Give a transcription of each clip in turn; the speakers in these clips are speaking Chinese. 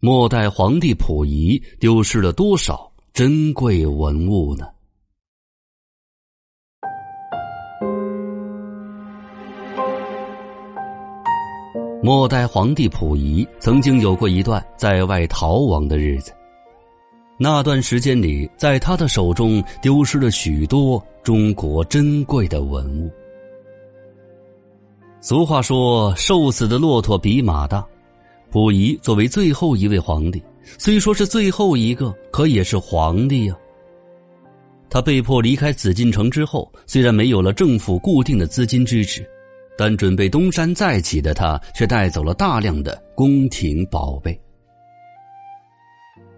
末代皇帝溥仪丢失了多少珍贵文物呢？末代皇帝溥仪曾经有过一段在外逃亡的日子，那段时间里，在他的手中丢失了许多中国珍贵的文物。俗话说：“瘦死的骆驼比马大。”溥仪作为最后一位皇帝，虽说是最后一个，可也是皇帝呀。他被迫离开紫禁城之后，虽然没有了政府固定的资金支持，但准备东山再起的他，却带走了大量的宫廷宝贝。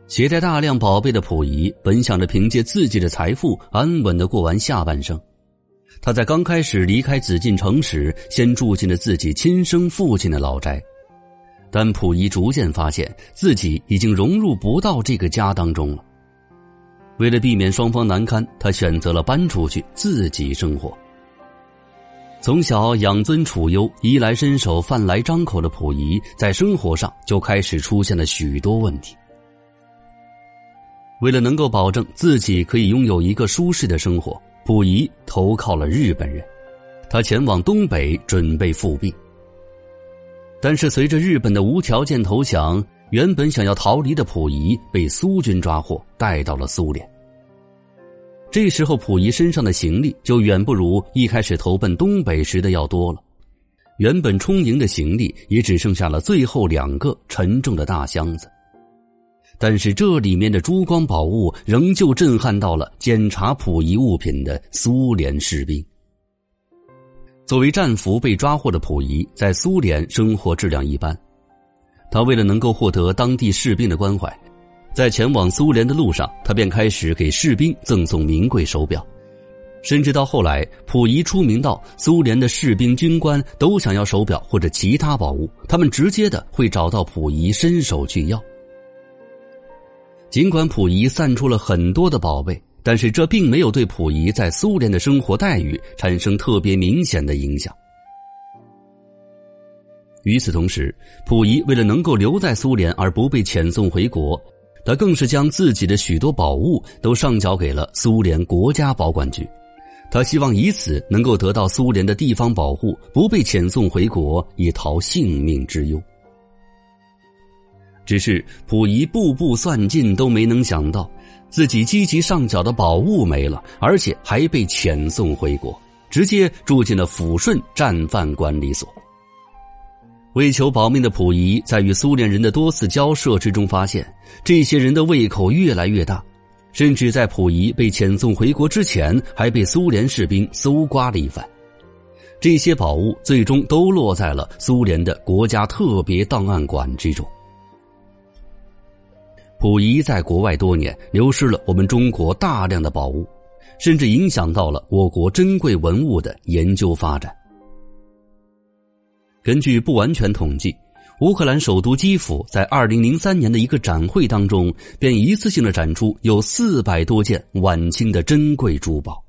携带大量宝贝的溥仪，本想着凭借自己的财富安稳的过完下半生。他在刚开始离开紫禁城时，先住进了自己亲生父亲的老宅。但溥仪逐渐发现自己已经融入不到这个家当中了。为了避免双方难堪，他选择了搬出去自己生活。从小养尊处优、衣来伸手、饭来张口的溥仪，在生活上就开始出现了许多问题。为了能够保证自己可以拥有一个舒适的生活，溥仪投靠了日本人，他前往东北准备复辟。但是，随着日本的无条件投降，原本想要逃离的溥仪被苏军抓获，带到了苏联。这时候，溥仪身上的行李就远不如一开始投奔东北时的要多了。原本充盈的行李也只剩下了最后两个沉重的大箱子。但是，这里面的珠光宝物仍旧震撼到了检查溥仪物品的苏联士兵。作为战俘被抓获的溥仪，在苏联生活质量一般。他为了能够获得当地士兵的关怀，在前往苏联的路上，他便开始给士兵赠送名贵手表。甚至到后来，溥仪出名到苏联的士兵军官都想要手表或者其他宝物，他们直接的会找到溥仪伸手去要。尽管溥仪散出了很多的宝贝。但是这并没有对溥仪在苏联的生活待遇产生特别明显的影响。与此同时，溥仪为了能够留在苏联而不被遣送回国，他更是将自己的许多宝物都上缴给了苏联国家保管局。他希望以此能够得到苏联的地方保护，不被遣送回国，以逃性命之忧。只是溥仪步步算尽，都没能想到。自己积极上缴的宝物没了，而且还被遣送回国，直接住进了抚顺战犯管理所。为求保命的溥仪，在与苏联人的多次交涉之中，发现这些人的胃口越来越大，甚至在溥仪被遣送回国之前，还被苏联士兵搜刮了一番。这些宝物最终都落在了苏联的国家特别档案馆之中。溥仪在国外多年，流失了我们中国大量的宝物，甚至影响到了我国珍贵文物的研究发展。根据不完全统计，乌克兰首都基辅在二零零三年的一个展会当中，便一次性的展出有四百多件晚清的珍贵珠宝。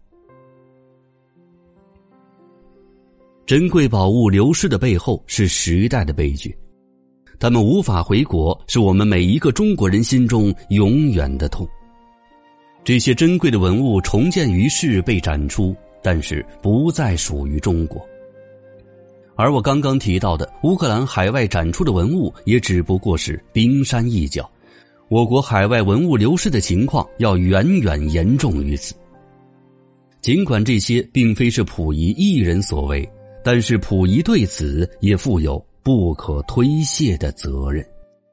珍贵宝物流失的背后是时代的悲剧。他们无法回国，是我们每一个中国人心中永远的痛。这些珍贵的文物重建于世，被展出，但是不再属于中国。而我刚刚提到的乌克兰海外展出的文物，也只不过是冰山一角。我国海外文物流失的情况要远远严重于此。尽管这些并非是溥仪一人所为，但是溥仪对此也负有。不可推卸的责任。